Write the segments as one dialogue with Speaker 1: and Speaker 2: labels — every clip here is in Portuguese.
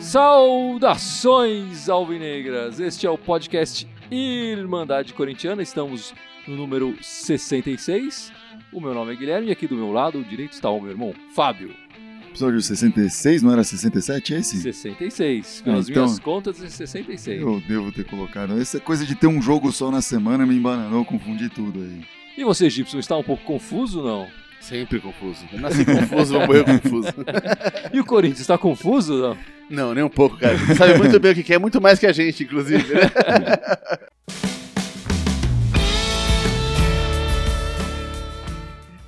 Speaker 1: Saudações alvinegras! Este é o podcast Irmandade Corintiana. Estamos no número 66. O meu nome é Guilherme e aqui do meu lado direito está o meu irmão Fábio.
Speaker 2: Episódio 66, não era 67 esse?
Speaker 1: 66. Pelas
Speaker 2: Ah, então-
Speaker 1: minhas contas é 66.
Speaker 2: Eu devo ter colocado. Essa coisa de ter um jogo só na semana me embananou, confundi tudo aí.
Speaker 1: E você, Gibson, está um pouco confuso não?
Speaker 3: Sempre confuso. Eu nasci confuso, vou morrer confuso.
Speaker 1: E o Corinthians está confuso não?
Speaker 3: Não, nem um pouco, cara. Você sabe muito bem o que que é, muito mais que a gente, inclusive, né?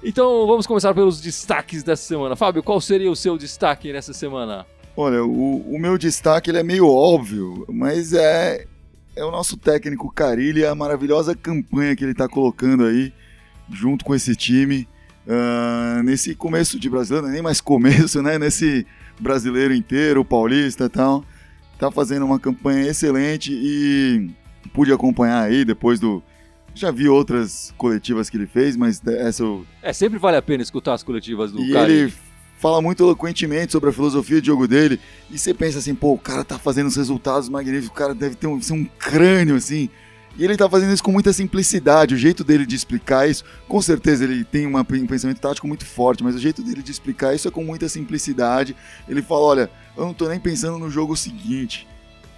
Speaker 1: Então vamos começar pelos destaques dessa semana. Fábio, qual seria o seu destaque nessa semana?
Speaker 2: Olha, o, o meu destaque ele é meio óbvio, mas é, é o nosso técnico Carilli a maravilhosa campanha que ele está colocando aí, junto com esse time, ah, nesse começo de brasileiro, é nem mais começo, né? Nesse brasileiro inteiro, paulista e tal. Tá fazendo uma campanha excelente e pude acompanhar aí depois do. Já vi outras coletivas que ele fez, mas essa eu
Speaker 1: É, sempre vale a pena escutar as coletivas do
Speaker 2: e
Speaker 1: cara.
Speaker 2: ele fala muito eloquentemente sobre a filosofia de jogo dele. E você pensa assim, pô, o cara tá fazendo os resultados magníficos, o cara deve ter um, ser um crânio, assim. E ele tá fazendo isso com muita simplicidade. O jeito dele de explicar isso, com certeza ele tem uma- um pensamento tático muito forte, mas o jeito dele de explicar isso é com muita simplicidade. Ele fala: olha, eu não tô nem pensando no jogo seguinte.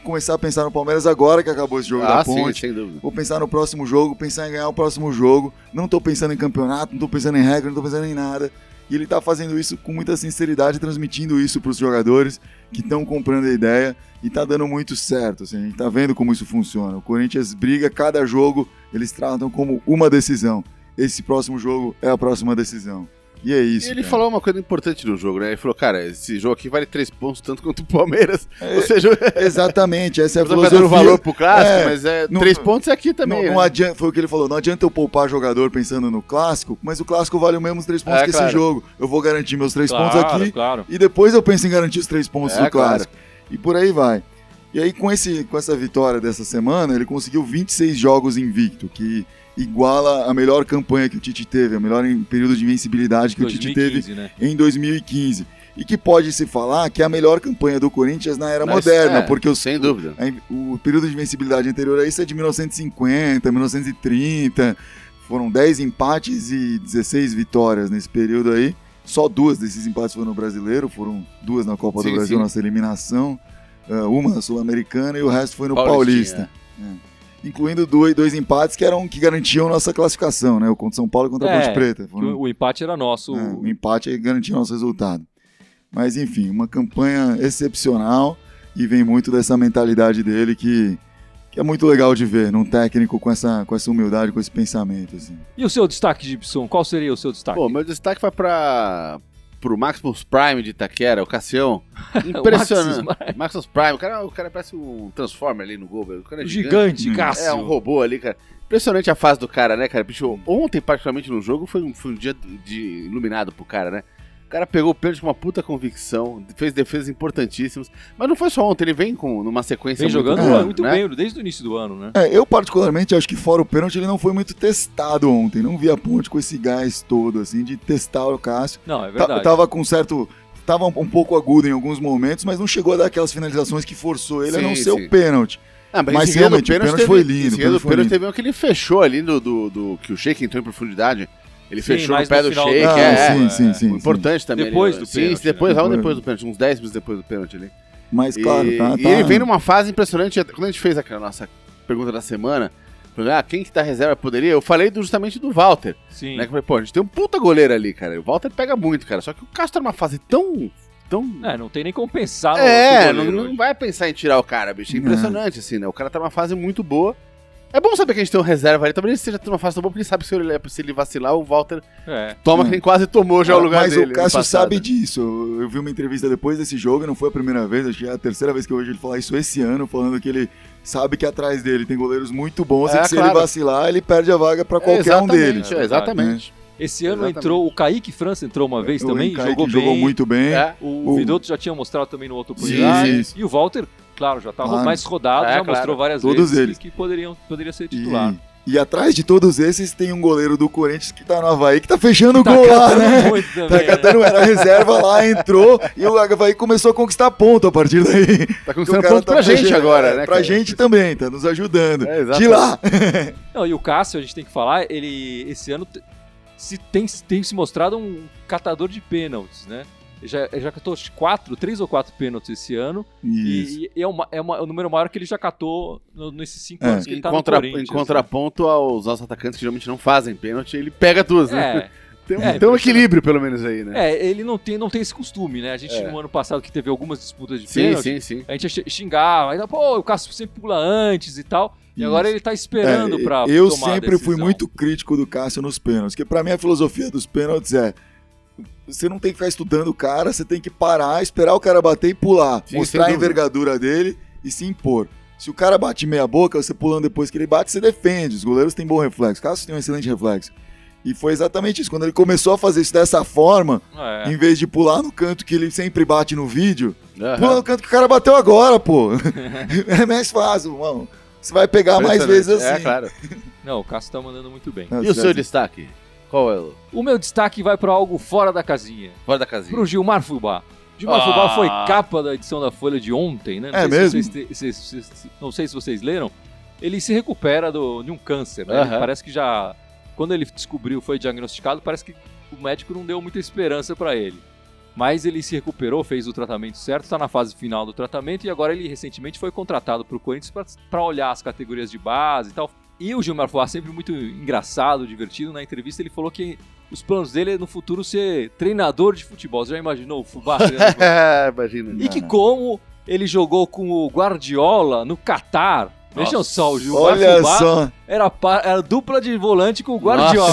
Speaker 2: Começar a pensar no Palmeiras agora que acabou esse jogo da
Speaker 3: ah, sim,
Speaker 2: ponte.
Speaker 3: sem dúvida.
Speaker 2: Vou pensar no próximo jogo, pensar em ganhar o próximo jogo. Não tô pensando em campeonato, não tô pensando em regra, não tô pensando em nada. E ele tá fazendo isso com muita sinceridade, transmitindo isso pros jogadores que estão comprando a ideia e tá dando muito certo. Assim, a gente tá vendo como isso funciona. O Corinthians briga, cada jogo eles tratam como uma decisão. Esse próximo jogo é a próxima decisão. E é
Speaker 3: E
Speaker 2: isso.
Speaker 3: ele
Speaker 2: cara.
Speaker 3: falou uma coisa importante no jogo, né? Ele falou, cara, esse jogo aqui vale três pontos, tanto quanto o Palmeiras.
Speaker 2: É,
Speaker 3: Ou seja,
Speaker 2: Exatamente, essa é a filosofia.
Speaker 3: valor pro clássico,
Speaker 2: É,
Speaker 3: mas é,
Speaker 2: não-
Speaker 3: três pontos é aqui também.
Speaker 2: Não, não
Speaker 3: né?
Speaker 2: adianta, foi o que ele falou, não adianta eu poupar jogador pensando no clássico, mas o clássico vale o mesmo três pontos
Speaker 3: É,
Speaker 2: que
Speaker 3: claro.
Speaker 2: esse jogo. Eu vou garantir meus três
Speaker 1: claro,
Speaker 2: pontos aqui
Speaker 1: claro.
Speaker 2: e depois eu penso em garantir os três pontos
Speaker 3: É,
Speaker 2: do clássico. E por aí vai. E aí com, esse, com essa vitória dessa semana, ele conseguiu 26 jogos invicto, que iguala a melhor campanha que o Tite teve, a melhor em- período de invencibilidade que o Tite teve
Speaker 1: 2015, né?
Speaker 2: em 2015. E que pode se falar que é a melhor campanha do Corinthians na era
Speaker 3: Mas,
Speaker 2: moderna,
Speaker 3: é,
Speaker 2: porque os,
Speaker 3: Sem dúvida.
Speaker 2: a- O período de invencibilidade anterior a isso é de 1950, 1930. Foram 10 empates e 16 vitórias nesse período aí. Só duas desses empates foram no brasileiro, foram duas na Copa
Speaker 3: Sim,
Speaker 2: do Brasil,
Speaker 3: sim.
Speaker 2: nossa eliminação. ah, uma na Sul-Americana e o resto foi no
Speaker 3: Paulistinha.
Speaker 2: Paulista. Incluindo dois, dois empates que eram que garantiam nossa classificação, né? O contra São Paulo e contra a
Speaker 1: É,
Speaker 2: Ponte Preta.
Speaker 1: Que
Speaker 2: Foram-
Speaker 1: O, o empate era nosso.
Speaker 2: é, o empate aí garantiu nosso resultado. Mas enfim, uma campanha excepcional e vem muito dessa mentalidade dele que, que é muito legal de ver num técnico com essa, com essa humildade, com esse pensamento. Assim.
Speaker 1: E o seu destaque, Gibson? Qual seria o seu destaque?
Speaker 3: Pô, meu destaque vai pra. Pro Maximus Prime de Itaquera, o Cassião. Impressionante.
Speaker 1: Prime.
Speaker 3: Maximus Prime, o cara, o cara parece um Transformer ali no gol, velho. O cara é
Speaker 1: O
Speaker 3: gigante.
Speaker 1: gigante,
Speaker 2: Hum.
Speaker 1: Cássio.
Speaker 3: É um robô ali, cara. Impressionante a fase do cara, né, cara? Bicho, ontem, particularmente no jogo, foi um, foi um dia de iluminado pro cara, né? O cara pegou o pênalti com uma puta convicção, fez defesas importantíssimas. Mas não foi só ontem, ele vem com numa sequência
Speaker 1: Vem
Speaker 3: muito
Speaker 1: jogando
Speaker 3: boa,
Speaker 1: muito
Speaker 3: né?
Speaker 1: bem desde o início do ano, né?
Speaker 2: É, eu particularmente acho que fora o pênalti ele não foi muito testado ontem. Não vi a ponte com esse gás todo, assim, de testar o Cássio.
Speaker 1: Não, é verdade.
Speaker 2: tava com certo... Tava um pouco agudo em alguns momentos, mas não chegou a dar aquelas finalizações que forçou ele a
Speaker 3: Sim,
Speaker 2: não ser
Speaker 3: sim.
Speaker 2: o pênlight.
Speaker 3: Ah, mas
Speaker 2: Mas
Speaker 3: esse realmente,
Speaker 2: o pênalti foi lindo,
Speaker 3: Esse
Speaker 2: o pênalti
Speaker 3: pênalti teve um que ele fechou ali do, do, do- que o Sheik entrou em profundidade. Ele
Speaker 1: Sim,
Speaker 3: fechou no pé do Sheik,
Speaker 1: do-
Speaker 2: Ah,
Speaker 3: é.
Speaker 2: sim,
Speaker 1: é,
Speaker 2: sim, sim.
Speaker 3: O importante também.
Speaker 1: Depois
Speaker 3: ali,
Speaker 1: do
Speaker 3: sim,
Speaker 1: pênalti,
Speaker 3: depois,
Speaker 2: né?
Speaker 3: depois do pênalti, uns 10 minutos depois do pênalti ali.
Speaker 2: Mas claro,
Speaker 3: e,
Speaker 2: tá,
Speaker 3: e
Speaker 2: tá-
Speaker 3: ele vem numa fase impressionante. Quando a gente fez aquela nossa pergunta da semana, ah, quem que tá reserva poderia? Eu falei justamente do Walter.
Speaker 1: Sim.
Speaker 3: Né? Que eu falei, pô, a gente tem um puta goleiro ali, cara. O Walter pega muito, cara. Só que o Castro tá numa fase tão. tão...
Speaker 1: É, não tem nem como pensar no
Speaker 3: É, não, não vai pensar em tirar o cara, bicho. É
Speaker 2: É.
Speaker 3: impressionante, assim, né? O cara tá numa fase muito boa. É bom saber que a gente tem um reserva ali. Talvez ele esteja numa fase tão boa, porque ele sabe que se ele, se ele vacilar, o Walter
Speaker 1: É.
Speaker 3: toma
Speaker 2: É.
Speaker 3: que nem quase tomou já o lugar
Speaker 2: Mas
Speaker 3: dele.
Speaker 2: o
Speaker 3: no
Speaker 2: Cássio sabe disso. Eu- vi uma entrevista depois desse jogo e não foi a primeira vez, acho que é a terceira vez que eu vejo ele falar isso esse ano, falando que ele sabe que atrás dele tem goleiros muito bons e
Speaker 3: É,
Speaker 2: que se
Speaker 3: claro.
Speaker 2: ele vacilar, ele perde a vaga pra qualquer um deles.
Speaker 3: Exatamente, é, exatamente.
Speaker 1: Esse ano
Speaker 3: Exatamente.
Speaker 1: entrou o Kaique França entrou uma vez
Speaker 2: O
Speaker 1: também,
Speaker 2: Kaique
Speaker 1: jogou bem.
Speaker 2: jogou muito bem.
Speaker 3: É.
Speaker 1: O,
Speaker 2: O-
Speaker 1: Vidotto já tinha mostrado também no outro
Speaker 2: sim.
Speaker 1: E o Walter, claro, já estava
Speaker 2: Claro.
Speaker 1: mais rodado,
Speaker 3: É,
Speaker 1: já
Speaker 3: claro.
Speaker 1: mostrou várias
Speaker 2: Todos
Speaker 1: vezes
Speaker 2: eles.
Speaker 1: que poderiam, poderia ser
Speaker 2: E,
Speaker 1: titular.
Speaker 2: E atrás de todos esses tem um goleiro do Corinthians que tá no Havaí, que tá fechando o
Speaker 1: Tá
Speaker 2: gol lá, né?
Speaker 1: muito também,
Speaker 2: Tá
Speaker 1: né?
Speaker 2: catando, era reserva lá, entrou e o Havaí começou a conquistar ponto a partir daí.
Speaker 3: Tá conquistando ponto
Speaker 2: tá
Speaker 3: pra gente
Speaker 2: fechando-
Speaker 3: agora,
Speaker 2: é,
Speaker 3: né?
Speaker 2: Pra
Speaker 3: cara?
Speaker 2: gente também, tá nos ajudando.
Speaker 3: É,
Speaker 2: de lá.
Speaker 1: Não, e o Cássio, a gente tem que falar, ele esse ano se tem, tem se mostrado um catador de pênaltis, né? Ele já, já catou quatro, três ou quatro pênaltis esse ano.
Speaker 2: Isso.
Speaker 1: E, e é, uma- é uma- é o número maior que ele já catou no- nesses cinco
Speaker 2: É.
Speaker 1: anos que ele
Speaker 3: Em,
Speaker 1: tá
Speaker 3: contra-
Speaker 1: no Corinthians.
Speaker 3: em contraponto aos nossos atacantes que geralmente não fazem pênalti, ele pega duas, né?
Speaker 1: É,
Speaker 3: Tem, um-
Speaker 1: É,
Speaker 3: tem um equilíbrio, pelo menos, aí, né?
Speaker 1: é, ele não tem, não tem esse costume, né? A gente,
Speaker 3: É.
Speaker 1: no ano passado, que teve algumas disputas de
Speaker 3: sim,
Speaker 1: pênalti,
Speaker 3: sim, sim.
Speaker 1: a gente xingava, ainda, pô, o Cássio sempre pula antes e tal. E
Speaker 2: Isso.
Speaker 1: agora ele tá esperando
Speaker 2: É,
Speaker 1: pra
Speaker 2: eu
Speaker 1: tomar a
Speaker 2: sempre fui muito crítico do Cássio nos pênaltis, porque pra mim a filosofia dos pênaltis é você não tem que ficar estudando o cara, você tem que parar, esperar o cara bater e pular,
Speaker 3: Sim,
Speaker 2: mostrar a envergadura dele e se impor. Se o cara bate meia boca, você pulando depois que ele bate, você defende. Os goleiros têm bom reflexo. Cássio tem um excelente reflexo. E foi exatamente isso. Quando ele começou a fazer isso dessa forma,
Speaker 1: É.
Speaker 2: em vez de pular no canto que ele sempre bate no vídeo,
Speaker 3: Aham.
Speaker 2: pula no canto que o cara bateu agora, pô. é mais fácil, mano. Você vai pegar mais vezes assim.
Speaker 3: É, claro.
Speaker 1: Não, o Cássio tá mandando muito bem.
Speaker 2: Tá
Speaker 3: E o seu destaque? Qual é o...
Speaker 1: O meu destaque vai pra algo fora da casinha.
Speaker 3: Fora da casinha.
Speaker 1: Pro Gilmar Fubá. Gilmar
Speaker 3: Ah.
Speaker 1: Fubá foi capa da edição da Folha de ontem, né? Não
Speaker 2: É
Speaker 1: sei
Speaker 2: mesmo?
Speaker 1: Se vocês, se- se- se- não sei se vocês leram. Ele se recupera do, de um câncer, né?
Speaker 3: Aham.
Speaker 1: parece que já. Quando ele descobriu, foi diagnosticado, parece que o médico não deu muita esperança pra ele. Mas ele se recuperou, fez o tratamento certo, está na fase final do tratamento e agora ele recentemente foi contratado pro Corinthians para olhar as categorias de base e tal. E o Gilmar Fubá, sempre muito engraçado, divertido, na entrevista ele falou que os planos dele é no futuro ser treinador de futebol. Você já imaginou o Fubá
Speaker 3: É, imagina.
Speaker 1: e que como ele jogou com o Guardiola no Catar. Vejam
Speaker 3: Nossa.
Speaker 1: só, o Gilmar
Speaker 2: Olha
Speaker 1: Fubá
Speaker 2: só,
Speaker 1: era, pa- era dupla de volante com o Guardiola.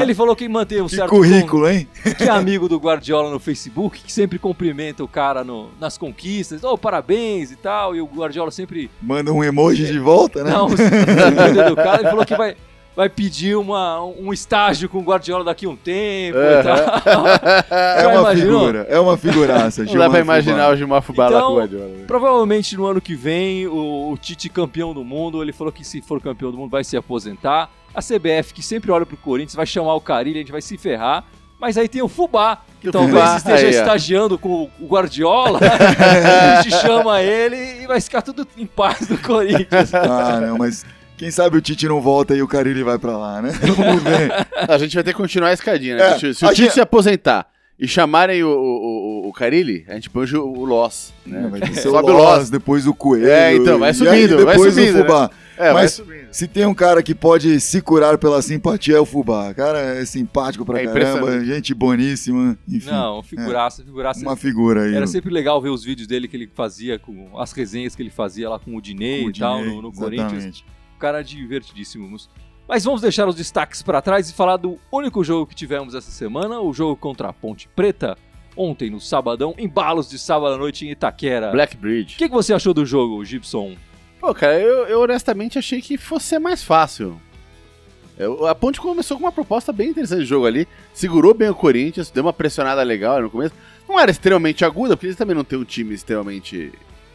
Speaker 1: Ele falou que mantém um
Speaker 2: que
Speaker 1: certo
Speaker 2: currículo, hein?
Speaker 1: con- que é amigo do Guardiola no Facebook, que sempre cumprimenta o cara no- nas conquistas, oh, parabéns e tal, e o Guardiola sempre
Speaker 2: Manda um emoji de volta, né?
Speaker 1: dá uns muito educado. Ele falou que vai, vai pedir uma, um estágio com o Guardiola daqui a um tempo e tal.
Speaker 2: é uma
Speaker 1: imaginou?
Speaker 2: figura, é uma figuraça.
Speaker 3: Não dá pra imaginar o Gilmar Fubá lá
Speaker 1: Então,
Speaker 3: com o Guardiola. né?
Speaker 1: Provavelmente no ano que vem, o, o Tite campeão do mundo, ele falou que se for campeão do mundo vai se aposentar. A CBF, que sempre olha pro Corinthians, vai chamar o Carilho, a gente vai se ferrar. Mas aí tem o Fubá, que
Speaker 3: O
Speaker 1: talvez
Speaker 3: Fubá,
Speaker 1: esteja
Speaker 3: aí,
Speaker 1: estagiando com o Guardiola. a gente chama ele e vai ficar tudo em paz do Corinthians.
Speaker 2: Ah, não, mas quem sabe o Tite não volta e o Carilli vai pra lá, né? Vamos ver.
Speaker 3: A gente vai ter que continuar a escadinha, né?
Speaker 2: É,
Speaker 3: Se- se o Tite
Speaker 2: gente-
Speaker 3: se aposentar e chamarem o, o, o, o Carilli, a gente põe o, o Loss, né?
Speaker 2: Vai ter
Speaker 3: Sobe o
Speaker 2: Loss,
Speaker 3: Loss.
Speaker 2: depois o Coelho.
Speaker 3: É, então, vai
Speaker 2: e
Speaker 3: subindo,
Speaker 2: aí
Speaker 3: vai
Speaker 2: depois
Speaker 3: subindo,
Speaker 2: o Fubá.
Speaker 3: É, vai
Speaker 2: Mas
Speaker 3: subindo.
Speaker 2: se tem um cara que pode se curar pela simpatia é o Fubá. Cara, é simpático pra
Speaker 3: É
Speaker 2: caramba, gente boníssima, enfim.
Speaker 1: Não, figuraça, figuraça.
Speaker 2: Uma figura aí.
Speaker 1: Era sempre legal ver os vídeos dele que ele fazia, com as resenhas que ele fazia lá com o Dinei
Speaker 2: Com o
Speaker 1: e tal, no, no Corinthians. Cara divertidíssimo. Mas vamos deixar os destaques para trás e falar do único jogo que tivemos essa semana, o jogo contra a Ponte Preta, ontem no sabadão, embalos de sábado à noite em Itaquera.
Speaker 3: Black
Speaker 1: O
Speaker 3: Bridge.
Speaker 1: que, que você achou do jogo, Gibson?
Speaker 3: Pô, cara, eu, eu honestamente achei que fosse ser mais fácil. Eu- a Ponte começou com uma proposta bem interessante de jogo ali, segurou bem o Corinthians, deu uma pressionada legal no começo. Não era extremamente aguda, porque eles também não têm um time extremamente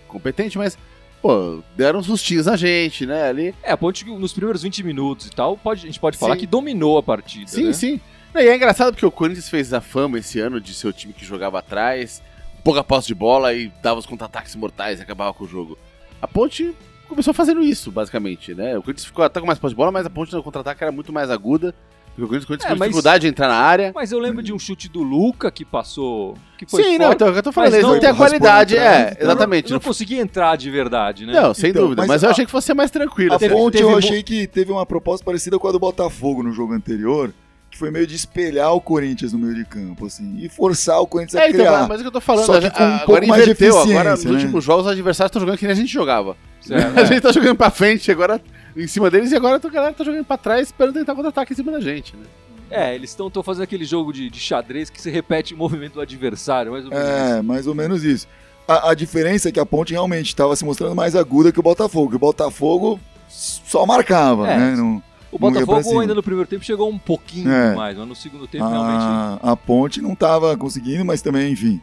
Speaker 3: competente, mas, pô, deram uns sustinhos na gente, né, ali.
Speaker 1: É, a Ponte nos primeiros 20 minutos e tal, pode, a gente pode falar
Speaker 3: Sim.
Speaker 1: que dominou a partida.
Speaker 3: Sim,
Speaker 1: né?
Speaker 3: sim. E é engraçado porque o Corinthians fez a fama esse ano de ser o time que jogava atrás, pouca posse de bola e dava os contra-ataques mortais e acabava com o jogo. A Ponte começou fazendo isso, basicamente, né? O Corinthians ficou até com mais posse de bola, mas a Ponte no contra-ataque era muito mais aguda. O Corinthians, Corinthians
Speaker 1: É, mas-
Speaker 3: dificuldade de entrar na área.
Speaker 1: Mas eu lembro de um chute do Luca que passou. Que foi
Speaker 3: Sim,
Speaker 1: forte,
Speaker 3: não, então, é o que eu tô falando, eles não
Speaker 1: não
Speaker 3: têm a qualidade, é,
Speaker 2: Eu não-
Speaker 3: exatamente.
Speaker 1: Eu não consegui entrar de verdade, né?
Speaker 3: Não, sem
Speaker 2: Então,
Speaker 3: dúvida,
Speaker 2: mas
Speaker 3: mas, eu
Speaker 2: a-
Speaker 3: achei que fosse ser mais tranquilo.
Speaker 2: A
Speaker 3: assim.
Speaker 2: Ponte
Speaker 1: teve
Speaker 2: eu achei que teve uma proposta parecida com a do Botafogo no jogo anterior, que foi meio de espelhar o Corinthians no meio de campo, assim, e forçar o Corinthians a
Speaker 3: É, então,
Speaker 2: criar.
Speaker 3: mas é o que eu tô falando,
Speaker 2: Só que
Speaker 3: a-
Speaker 2: com um
Speaker 3: agora
Speaker 2: pouco mais de
Speaker 3: inverteu, agora nos
Speaker 2: né?
Speaker 3: últimos jogos os adversários estão jogando que nem a gente jogava.
Speaker 1: Certo,
Speaker 3: A
Speaker 1: é.
Speaker 3: gente tá jogando pra frente agora em cima deles e agora a galera tá jogando pra trás esperando tentar contra-ataque em cima da gente, né?
Speaker 1: É, eles estão fazendo aquele jogo de, de xadrez que se repete o movimento do adversário, mais ou menos. isso.
Speaker 2: É, mais ou menos isso. A, a diferença é que a Ponte realmente estava se mostrando mais aguda que o Botafogo. que O Botafogo só marcava,
Speaker 1: É,
Speaker 2: né? Não-
Speaker 1: O Botafogo ainda no primeiro tempo chegou um pouquinho
Speaker 2: É.
Speaker 1: mais, mas no segundo tempo realmente.
Speaker 2: a, a Ponte não estava conseguindo, mas também, enfim,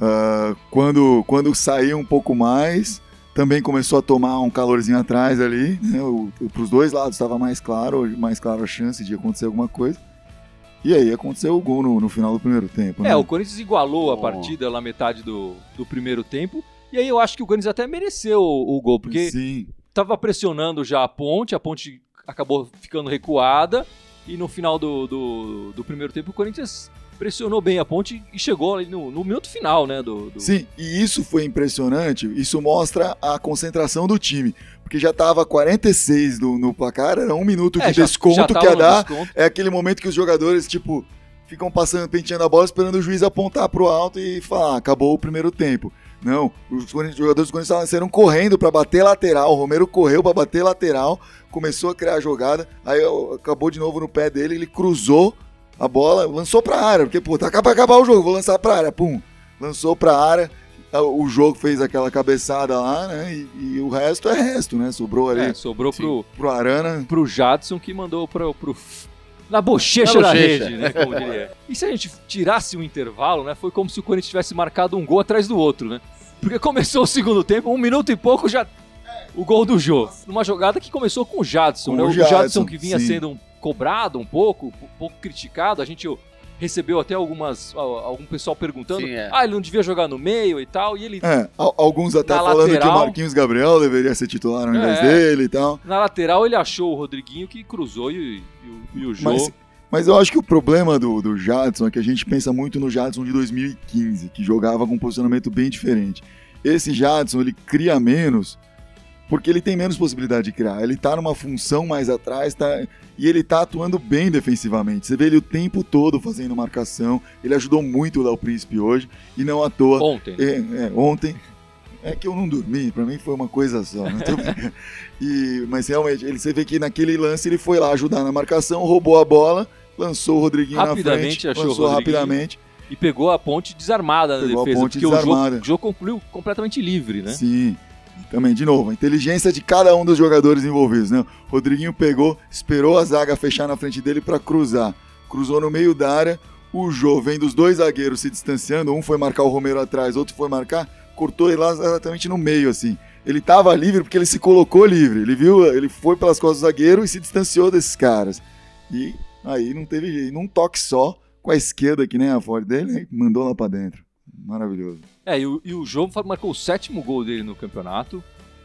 Speaker 2: ah, quando, quando saiu um pouco mais, também começou a tomar um calorzinho atrás ali, né? O, o, pros dois lados estava mais claro, mais claro a chance de acontecer alguma coisa. E aí aconteceu o gol no, no final do primeiro tempo.
Speaker 1: É,
Speaker 2: né?
Speaker 1: o Corinthians igualou a
Speaker 3: Oh.
Speaker 1: partida na metade do, do primeiro tempo. E aí eu acho que o Corinthians até mereceu o, o gol, porque
Speaker 2: Sim.
Speaker 1: tava pressionando já a ponte, a ponte acabou ficando recuada. E no final do, do, do primeiro tempo o Corinthians pressionou bem a ponte e chegou ali no, no minuto final, né? Do, do-
Speaker 2: Sim, e isso foi impressionante. Isso mostra a concentração do time. Porque já tava 46 do, no placar, era um minuto
Speaker 1: É,
Speaker 2: de
Speaker 1: já-
Speaker 2: desconto
Speaker 1: já
Speaker 2: que
Speaker 1: tava
Speaker 2: ia dar.
Speaker 1: desconto.
Speaker 2: É aquele momento que os jogadores, tipo, ficam passando, penteando a bola, esperando o juiz apontar pro alto e falar, "Ah, acabou o primeiro tempo. Não, os jogadores do Corinthians saíram correndo pra bater lateral. O Romero correu pra bater lateral, começou a criar a jogada, aí acabou de novo no pé dele, ele cruzou a bola, lançou pra área, porque, pô, tá pra acabar o jogo, vou lançar pra área, pum. Lançou pra área, o jogo fez aquela cabeçada lá, né? E, e o resto é resto, né? Sobrou ali
Speaker 1: É, sobrou pro,
Speaker 2: pro Arana.
Speaker 1: pro Jadson que mandou pro, pro na bochecha
Speaker 3: Na
Speaker 1: da
Speaker 3: bochecha.
Speaker 1: rede, né, como diria. E se a gente tirasse o intervalo, né, foi como se o Corinthians tivesse marcado um gol atrás do outro, né? Porque começou o segundo tempo, um minuto e pouco já o gol do Jô. Numa jogada que começou com o Jadson,
Speaker 2: Com
Speaker 1: né?
Speaker 2: o
Speaker 1: O Jadson,
Speaker 2: Jadson,
Speaker 1: que vinha
Speaker 2: sim.
Speaker 1: sendo um- cobrado um pouco, um pouco criticado, a gente recebeu até algumas algum pessoal perguntando,
Speaker 3: Sim, é.
Speaker 1: ah, ele não devia jogar no meio e tal, e ele
Speaker 2: É, al- alguns até falando que
Speaker 1: lateral-
Speaker 2: o Marquinhos Gabriel deveria ser titular ao invés
Speaker 1: É.
Speaker 2: dele e tal.
Speaker 1: na lateral ele achou o Rodriguinho que cruzou e, e o- e o Jô
Speaker 2: Mas, mas eu acho que o problema do, do Jadson é que a gente pensa muito no Jadson de 2015, que jogava com um posicionamento bem diferente. Esse Jadson, ele cria menos porque ele tem menos possibilidade de criar. Ele tá numa função mais atrás tá, e ele tá atuando bem defensivamente. Você vê ele o tempo todo fazendo marcação. Ele ajudou muito o Léo Príncipe hoje e não à toa.
Speaker 1: ontem.
Speaker 2: É, é, ontem. É que eu não dormi, pra mim foi uma coisa só. Tô e, mas realmente, ele, você vê que naquele lance ele foi lá ajudar na marcação, roubou a bola, lançou o Rodriguinho na frente,
Speaker 1: achou
Speaker 2: lançou rapidamente.
Speaker 1: E pegou a ponte desarmada na
Speaker 2: Pegou a
Speaker 1: defesa,
Speaker 2: ponte
Speaker 1: porque o jogo, o jogo concluiu completamente livre, né?
Speaker 2: Sim. Também, de novo, a inteligência de cada um dos jogadores envolvidos, né? Rodriguinho pegou, esperou a zaga fechar na frente dele pra cruzar. Cruzou no meio da área, o Jô vendo os dois zagueiros se distanciando, um foi marcar o Romero atrás, outro foi marcar, cortou ele lá exatamente no meio, assim. Ele tava livre porque ele se colocou livre. Ele viu, ele foi pelas costas do zagueiro e se distanciou desses caras. E aí não teve jeito. Num toque só, com a esquerda, que nem a forte dele, mandou lá pra dentro. Maravilhoso.
Speaker 1: É, e o, e o João marcou o sétimo gol dele no campeonato.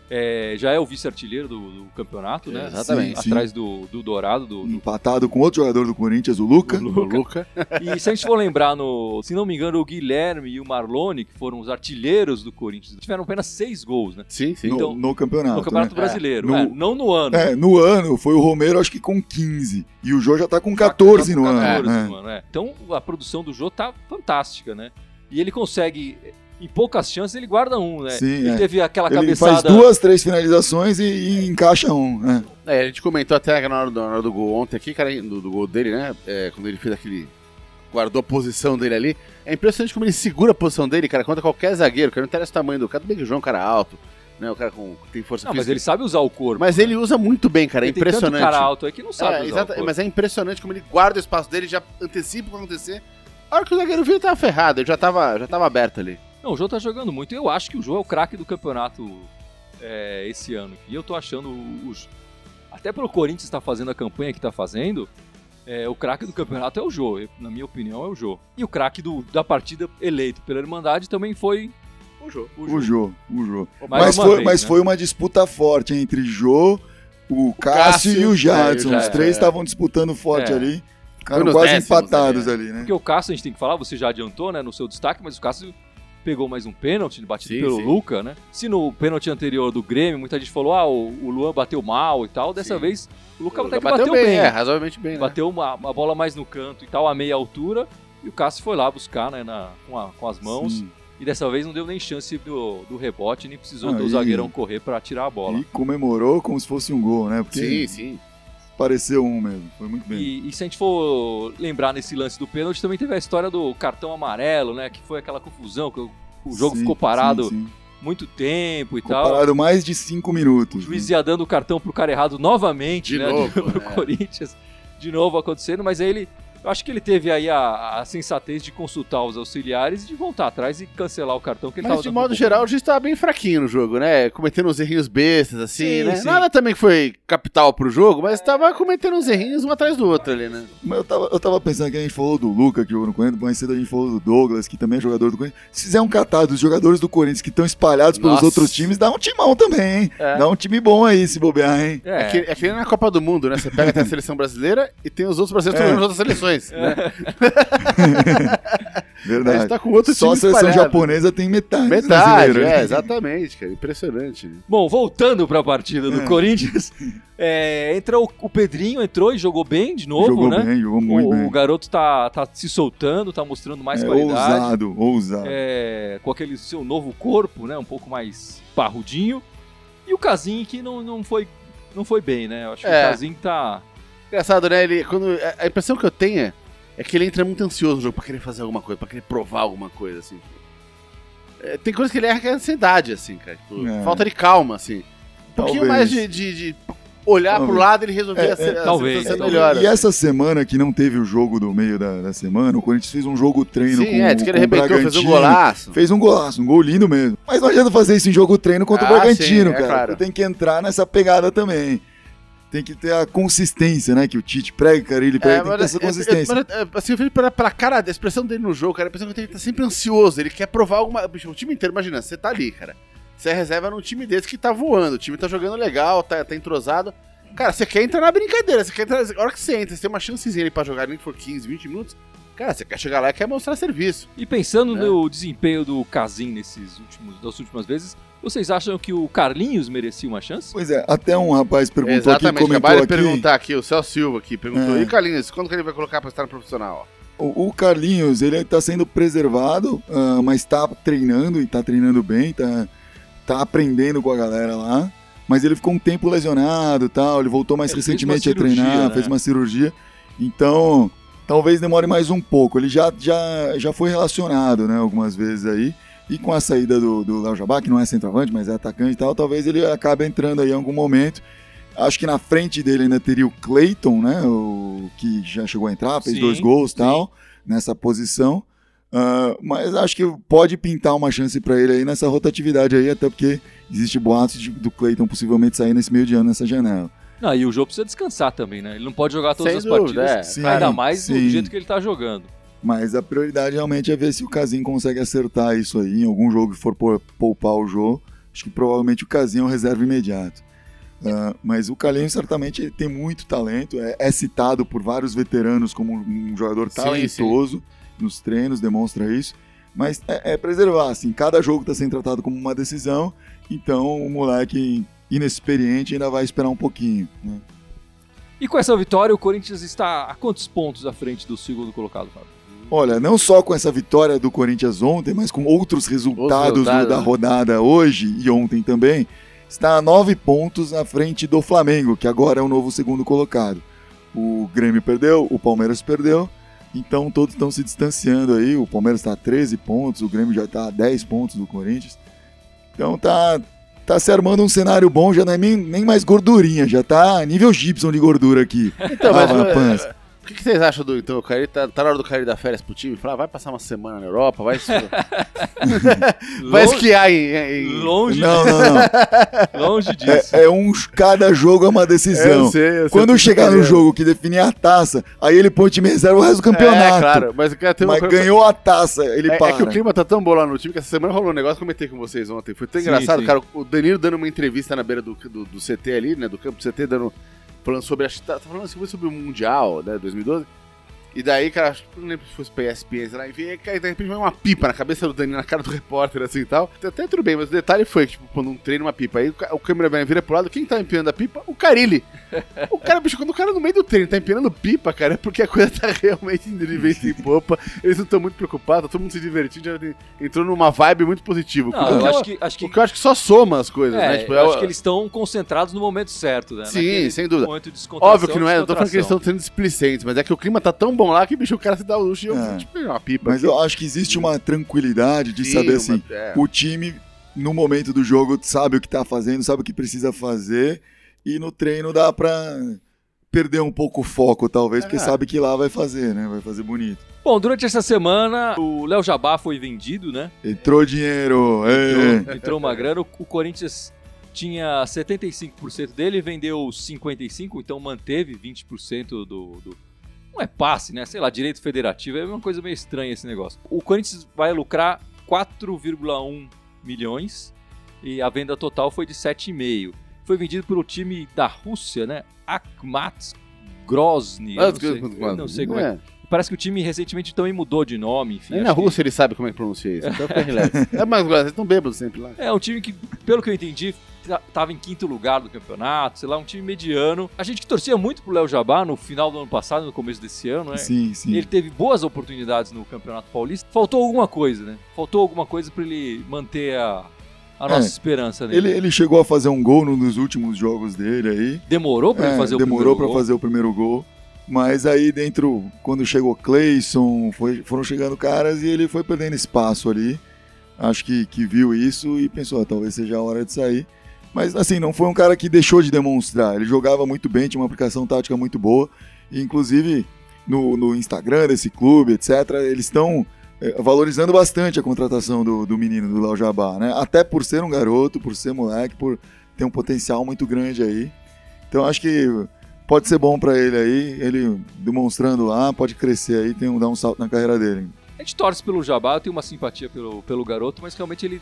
Speaker 1: É, já é o vice-artilheiro do, do campeonato, né?
Speaker 3: Exatamente.
Speaker 2: Sim,
Speaker 1: Atrás do, do Dourado, do, do
Speaker 2: Empatado com outro jogador do Corinthians, o Luca.
Speaker 3: O
Speaker 1: Luca.
Speaker 3: Luca.
Speaker 1: E se a gente for lembrar, no, se não me engano, o Guilherme e o Marlone, que foram os artilheiros do Corinthians, tiveram apenas seis gols, né?
Speaker 3: Sim, sim.
Speaker 2: No,
Speaker 1: então,
Speaker 2: no campeonato.
Speaker 1: No Campeonato
Speaker 2: né?
Speaker 1: Brasileiro.
Speaker 2: No-
Speaker 1: é, não no ano.
Speaker 2: É, no ano foi o Romero, acho que com 15. E o Jô já tá com 14
Speaker 1: Tá com
Speaker 2: no ano.
Speaker 1: 14
Speaker 2: né?
Speaker 1: no ano, é. Então a produção do Jô tá fantástica, né? E ele consegue, em poucas chances, ele guarda um, né?
Speaker 2: Sim,
Speaker 1: ele
Speaker 2: é.
Speaker 1: teve aquela
Speaker 2: Ele
Speaker 1: cabeçada.
Speaker 2: faz duas, três finalizações e, e encaixa um. né?
Speaker 3: É, a gente comentou até na hora do, na hora do gol ontem aqui, cara, do, do gol dele, né? É, quando ele fez aquele. Guardou a posição dele ali. É impressionante como ele segura a posição dele, cara, contra qualquer zagueiro, cara. Não interessa o tamanho do cara. Tudo bem que o João é um cara alto, né? O cara com, tem força
Speaker 1: Não, mas
Speaker 3: física.
Speaker 1: ele sabe usar o corpo.
Speaker 3: Mas ele usa muito bem, cara. É
Speaker 1: Ele tem tanto
Speaker 3: impressionante.
Speaker 1: cara alto aí que não sabe
Speaker 3: É,
Speaker 1: usar corpo.
Speaker 3: mas é impressionante como ele guarda o espaço dele, já antecipa o que vai acontecer. A hora que o zagueiro viu, ele tava ferrado, ele já tava, já tava aberto ali.
Speaker 1: Não, o Jô tá jogando muito. Eu acho que o Jô é o craque do campeonato é, esse ano. E eu tô achando os. Até pelo Corinthians estar fazendo a campanha que tá fazendo, é, o craque do campeonato é o Jô. Na minha opinião, é o Jô. E o craque da partida eleito pela Irmandade também foi
Speaker 3: O jogo.
Speaker 1: o
Speaker 2: O
Speaker 1: Jô.
Speaker 2: Jô, o Jô. Mas,
Speaker 1: uma
Speaker 2: foi,
Speaker 1: vez,
Speaker 2: mas
Speaker 1: né?
Speaker 2: foi uma disputa forte entre Jô, o Cássio,
Speaker 3: Cássio,
Speaker 2: e o Jadson.
Speaker 3: é, o
Speaker 2: Os
Speaker 3: Ja-
Speaker 2: três
Speaker 3: é.
Speaker 2: estavam disputando forte
Speaker 1: É.
Speaker 2: ali. Ficaram quase
Speaker 3: décimos
Speaker 2: empatados
Speaker 3: ali,
Speaker 2: ali, né?
Speaker 1: Porque o Cássio, a gente tem que falar, você já adiantou, né, no seu destaque, mas o Cássio pegou mais um pênalti batido
Speaker 3: Sim,
Speaker 1: pelo
Speaker 3: sim.
Speaker 1: Luca, né? Se no pênalti anterior do Grêmio, muita gente falou, ah, o, o Luan bateu mal e tal, dessa
Speaker 3: Sim.
Speaker 1: vez o Luca até que
Speaker 3: bateu,
Speaker 1: bateu,
Speaker 3: bem,
Speaker 1: bem.
Speaker 3: é, razoavelmente bem, né?
Speaker 1: Bateu uma, uma bola mais no canto e tal, a meia altura, e o Cássio foi lá buscar, né, na, com, a- com as mãos, e dessa vez não deu nem chance do, do rebote, nem precisou
Speaker 2: Ah,
Speaker 1: do
Speaker 2: e-
Speaker 1: zagueirão correr pra tirar a bola.
Speaker 2: E comemorou como se fosse um gol, né? Porque
Speaker 3: Sim, sim.
Speaker 2: Pareceu um mesmo. Foi muito bem.
Speaker 1: E, e se a gente for lembrar nesse lance do pênalti, também teve a história do cartão amarelo, né? Que foi aquela confusão, que o, jogo
Speaker 2: Sim,
Speaker 1: ficou parado
Speaker 2: sim, sim.
Speaker 1: muito tempo e
Speaker 2: Ficou
Speaker 1: tal.
Speaker 2: parado mais de cinco minutos.
Speaker 1: O juiz ia dando o cartão pro cara errado novamente,
Speaker 3: De
Speaker 1: né?
Speaker 3: novo,
Speaker 1: do
Speaker 3: é.
Speaker 1: Corinthians. De novo acontecendo, mas aí ele Eu acho que ele teve aí a, a sensatez de consultar os auxiliares e de voltar atrás e cancelar o cartão que ele
Speaker 3: Mas
Speaker 1: tava
Speaker 3: de modo geral, o juiz tava bem fraquinho no jogo, né? Cometendo uns errinhos bestas, assim,
Speaker 1: Sim,
Speaker 3: né?
Speaker 1: sim.
Speaker 3: Nada também que foi capital pro jogo, mas tava cometendo uns errinhos um atrás do outro ali, né?
Speaker 2: Mas eu tava, eu tava pensando que a gente falou do Luca, que jogou no Corinthians, mais cedo a gente falou do Douglas, que também é jogador do Corinthians. Se fizer um catado dos jogadores do Corinthians que estão espalhados pelos
Speaker 3: Nossa.
Speaker 2: outros times, dá um timão também, hein?
Speaker 3: É.
Speaker 2: Dá um time bom aí, se bobear, hein?
Speaker 1: É,
Speaker 3: É, que, é que nem na Copa do Mundo, né? Você pega até a seleção brasileira e tem os outros brasileiros
Speaker 2: É.
Speaker 3: jogando nas outras seleções, né? A
Speaker 2: Verdade.
Speaker 3: gente tá com outro
Speaker 2: Só a seleção
Speaker 3: espalhado.
Speaker 2: japonesa tem metade.
Speaker 3: Metade, é, exatamente, cara. Impressionante.
Speaker 1: Bom, voltando pra partida do
Speaker 2: É.
Speaker 1: Corinthians, é, entra o, o Pedrinho, entrou e jogou bem de novo,
Speaker 2: Jogou
Speaker 1: né?
Speaker 2: bem, jogou muito
Speaker 1: o,
Speaker 2: bem.
Speaker 1: o garoto tá, tá se soltando, tá mostrando mais
Speaker 2: é,
Speaker 1: qualidade.
Speaker 2: ousado, ousado.
Speaker 1: é, com aquele seu novo corpo, né? Um pouco mais parrudinho. E o Casim que não, não, foi, não foi bem, né? Eu acho que
Speaker 3: É.
Speaker 1: o Casim tá.
Speaker 3: Engraçado, né? Ele, quando, a- a impressão que eu tenho é, é que ele entra muito ansioso no jogo pra querer fazer alguma coisa, pra querer provar alguma coisa, assim. É, tem coisas que ele erra que é ansiedade, assim, cara. Tipo,
Speaker 2: É.
Speaker 3: Falta de calma, assim. Um pouquinho
Speaker 2: Talvez.
Speaker 3: mais de, de- de olhar pro
Speaker 2: Talvez.
Speaker 3: lado e ele resolver
Speaker 2: É,
Speaker 3: a,
Speaker 2: é,
Speaker 3: a
Speaker 1: talvez,
Speaker 3: situação
Speaker 1: talvez.
Speaker 3: melhor.
Speaker 2: E essa semana que não teve o jogo do meio da, da semana, o Corinthians fez um jogo treino
Speaker 3: Sim,
Speaker 2: com,
Speaker 3: é, que ele
Speaker 2: com o
Speaker 3: arrebentou, fez um
Speaker 2: Bragantino.
Speaker 3: golaço.
Speaker 2: Fez um golaço, um gol lindo mesmo. Mas não adianta fazer isso em jogo treino contra o
Speaker 3: Ah,
Speaker 2: Bragantino,
Speaker 3: sim, é
Speaker 2: cara.
Speaker 3: claro.
Speaker 2: Tem que entrar nessa pegada também. Tem que ter a consistência, né? Que o Tite prega, cara, ele prega, tem que ter essa
Speaker 3: é, é,
Speaker 2: consistência.
Speaker 3: é, assim, eu vejo pela, pela cara, a expressão dele no jogo, cara, a impressão que ele tá sempre ansioso, ele quer provar alguma. Bicho, o time inteiro, imagina, você tá ali, cara. Você é reserva num time desse que tá voando, o time tá jogando legal, tá, tá entrosado. Cara, você quer entrar na brincadeira, você quer entrar. A hora que você entra, você tem uma chancezinha ali pra jogar, nem que for 15, 20 minutos. Cara, você quer chegar lá e quer mostrar serviço.
Speaker 1: E pensando
Speaker 3: É.
Speaker 1: no desempenho do Casim nesses últimos, das últimas vezes, vocês acham que o Carlinhos merecia uma chance?
Speaker 2: Pois é, até um rapaz perguntou aqui,
Speaker 3: Exatamente,
Speaker 2: comentou
Speaker 3: acabaram de
Speaker 2: aqui.
Speaker 3: perguntar aqui, o Celso Silva aqui, perguntou.
Speaker 2: É.
Speaker 3: E o Carlinhos, quando que ele vai colocar pra estar no profissional?
Speaker 2: O, o Carlinhos, ele tá sendo preservado, ah, mas tá treinando e tá treinando bem, tá, tá aprendendo com a galera lá. Mas ele ficou um tempo lesionado e tal, ele voltou mais
Speaker 1: Ele
Speaker 2: recentemente
Speaker 1: uma
Speaker 2: a treinar,
Speaker 1: cirurgia, né?
Speaker 2: fez uma cirurgia. Então, talvez demore mais um pouco. Ele já, já, já foi relacionado, né, algumas vezes aí. E com a saída do, do Léo Jabá, que não é centroavante, mas é atacante e tal, talvez ele acabe entrando aí em algum momento. Acho que na frente dele ainda teria o Clayton, né? O que já chegou a entrar, fez
Speaker 1: Sim,
Speaker 2: dois gols e tal, nessa posição. Ah, mas acho que pode pintar uma chance para ele aí nessa rotatividade aí, até porque existe boatos de- do Clayton possivelmente sair nesse meio de ano nessa janela.
Speaker 1: Não, e o jogo precisa descansar também, né? Ele não pode jogar todas
Speaker 3: Sem
Speaker 1: as
Speaker 3: dúvida,
Speaker 1: partidas,
Speaker 3: é.
Speaker 2: Sim,
Speaker 1: ainda mais do
Speaker 2: sim.
Speaker 1: jeito que ele tá jogando.
Speaker 2: Mas a prioridade realmente é ver se o Casim consegue acertar isso aí em algum jogo que for pou- poupar o jogo. Acho que provavelmente o Casim é o reserva imediato. Ah, mas o Carlinhos certamente ele tem muito talento, é, é citado por vários veteranos como um jogador
Speaker 3: Sim,
Speaker 2: talentoso nos treinos, demonstra isso. Mas é, é preservar, assim, cada jogo está sendo tratado como uma decisão, então o moleque inexperiente ainda vai esperar um pouquinho. Né?
Speaker 1: E com essa vitória, o Corinthians está a quantos pontos à frente do segundo colocado, Fábio?
Speaker 2: Olha, não só com essa vitória do Corinthians ontem, mas com outros resultados do-
Speaker 3: resultados,
Speaker 2: da
Speaker 3: né?
Speaker 2: rodada hoje e ontem também, está a nove pontos à frente do Flamengo, que agora é o novo segundo colocado. O Grêmio perdeu, o Palmeiras perdeu, então todos estão se distanciando aí. O Palmeiras está a 13 pontos, o Grêmio já está a 10 pontos do Corinthians. Então tá, tá se armando um cenário bom, já não é nem, nem mais gordurinha, já tá nível Gibson de gordura aqui.
Speaker 3: Então, mas O que, que vocês acham do então? O Caí tá, tá na hora do Caí dar férias pro time? Falar, vai passar uma semana na Europa, vai, vai esquiar em. em-
Speaker 1: longe,
Speaker 2: Não, não, não.
Speaker 1: longe disso.
Speaker 2: É, é um. Cada jogo é uma decisão.
Speaker 3: Eu sei, eu sei
Speaker 2: Quando chegar no jogo que definir a taça, aí ele põe o time reserva o resto do campeonato.
Speaker 3: É, claro, mas cara tem uma
Speaker 2: Mas
Speaker 3: coisa-
Speaker 2: ganhou a taça, ele
Speaker 3: É, é
Speaker 2: para.
Speaker 3: que o clima tá tão bom lá no time que essa semana rolou um negócio que eu comentei com vocês ontem. Foi tão
Speaker 1: Sim,
Speaker 3: engraçado,
Speaker 1: sim.
Speaker 3: cara. O Danilo dando uma entrevista na beira do, do, do CT ali, né? Do campo do CT, dando, falando sobre. Tá, falando assim, sobre o Mundial, né? 2012. E daí, cara, acho que não lembro se fosse pra ESPN, sei lá, enfim, cara, de repente vai uma pipa na cabeça do Danilo, na cara do repórter, assim e tal. Até tudo bem, mas o detalhe foi que, tipo, quando um treino uma pipa, aí o, câmera vira pro lado, quem tá empinando a pipa? O Carilli. O cara, bicho, quando o cara no meio do treino tá empinando pipa, cara, é porque a coisa tá realmente indo de vez em popa. Eles não estão muito preocupados, tá todo mundo se divertindo, já entrou numa vibe muito positiva.
Speaker 1: Não, eu acho que, acho que,
Speaker 3: O que eu acho que só soma as coisas,
Speaker 1: é,
Speaker 3: né? Tipo,
Speaker 1: eu
Speaker 3: é
Speaker 1: acho que eles estão concentrados no momento certo, né?
Speaker 3: Sim,
Speaker 1: Naquele
Speaker 3: sem dúvida. Óbvio que não é, eu tô falando que eles estão sendo displicentes, mas é que o clima tá tão bom lá que, bicho, o cara se dá o luxo de eu,
Speaker 2: É.
Speaker 3: tipo, uma pipa.
Speaker 2: Mas
Speaker 3: aqui.
Speaker 2: eu acho que existe uma tranquilidade de
Speaker 3: Sim,
Speaker 2: saber
Speaker 3: uma-
Speaker 2: assim,
Speaker 3: é.
Speaker 2: o time no momento do jogo sabe o que tá fazendo, sabe o que precisa fazer e no treino dá pra perder um pouco o foco, talvez, porque
Speaker 3: É.
Speaker 2: sabe que lá vai fazer, né? Vai fazer bonito.
Speaker 1: Bom, durante essa semana, o Léo Jabá foi vendido, né?
Speaker 2: Entrou dinheiro! ê!
Speaker 1: Entrou, entrou uma grana. O Corinthians tinha 75% dele, vendeu 55%, então manteve 20% do, do. Não é passe, né? Sei lá, direito federativo. É uma coisa meio estranha esse negócio. O Corinthians vai lucrar 4,1 milhões e a venda total foi de 7,5. Foi vendido pelo time da Rússia, né? Akhmat Grozny. eu não sei, não sei como é.
Speaker 3: é.
Speaker 1: Parece que o time recentemente também mudou de nome, enfim.
Speaker 3: Nem
Speaker 1: acho
Speaker 3: na
Speaker 1: que-
Speaker 3: Rússia ele sabe como é que pronuncia isso. Então fica relax. É, mas eles estão bêbados sempre lá.
Speaker 1: É um time que, pelo que eu entendi, ta- tava em quinto lugar do campeonato, sei lá, um time mediano. A gente que torcia muito pro Léo Jabá no final do ano passado, no começo desse ano, né?
Speaker 2: Sim, sim.
Speaker 1: Ele teve boas oportunidades no Campeonato Paulista. Faltou alguma coisa, né? Faltou alguma coisa pra ele manter a, a nossa
Speaker 2: É,
Speaker 1: esperança nele.
Speaker 2: Ele, ele chegou a fazer um gol num dos últimos jogos dele aí.
Speaker 1: Demorou pra ele
Speaker 2: É,
Speaker 1: fazer o
Speaker 2: demorou
Speaker 1: primeiro
Speaker 2: pra
Speaker 1: gol.
Speaker 2: fazer o primeiro gol. Mas aí dentro, quando chegou Cleison, foi- foram chegando caras e ele foi perdendo espaço ali. Acho que, que viu isso e pensou, ah, talvez seja a hora de sair. Mas assim, não foi um cara que deixou de demonstrar. Ele jogava muito bem, tinha uma aplicação tática muito boa. E, inclusive no, no Instagram desse clube, etc., eles estão eh, valorizando bastante a contratação do, do menino, do Léo Jabá, né? Até por ser um garoto, por ser moleque, por ter um potencial muito grande aí. Então acho que pode ser bom pra ele aí, ele demonstrando lá, pode crescer aí, tem um, dar um salto na carreira dele.
Speaker 1: A gente torce pelo Jabá, eu tenho uma simpatia pelo, pelo garoto, mas realmente ele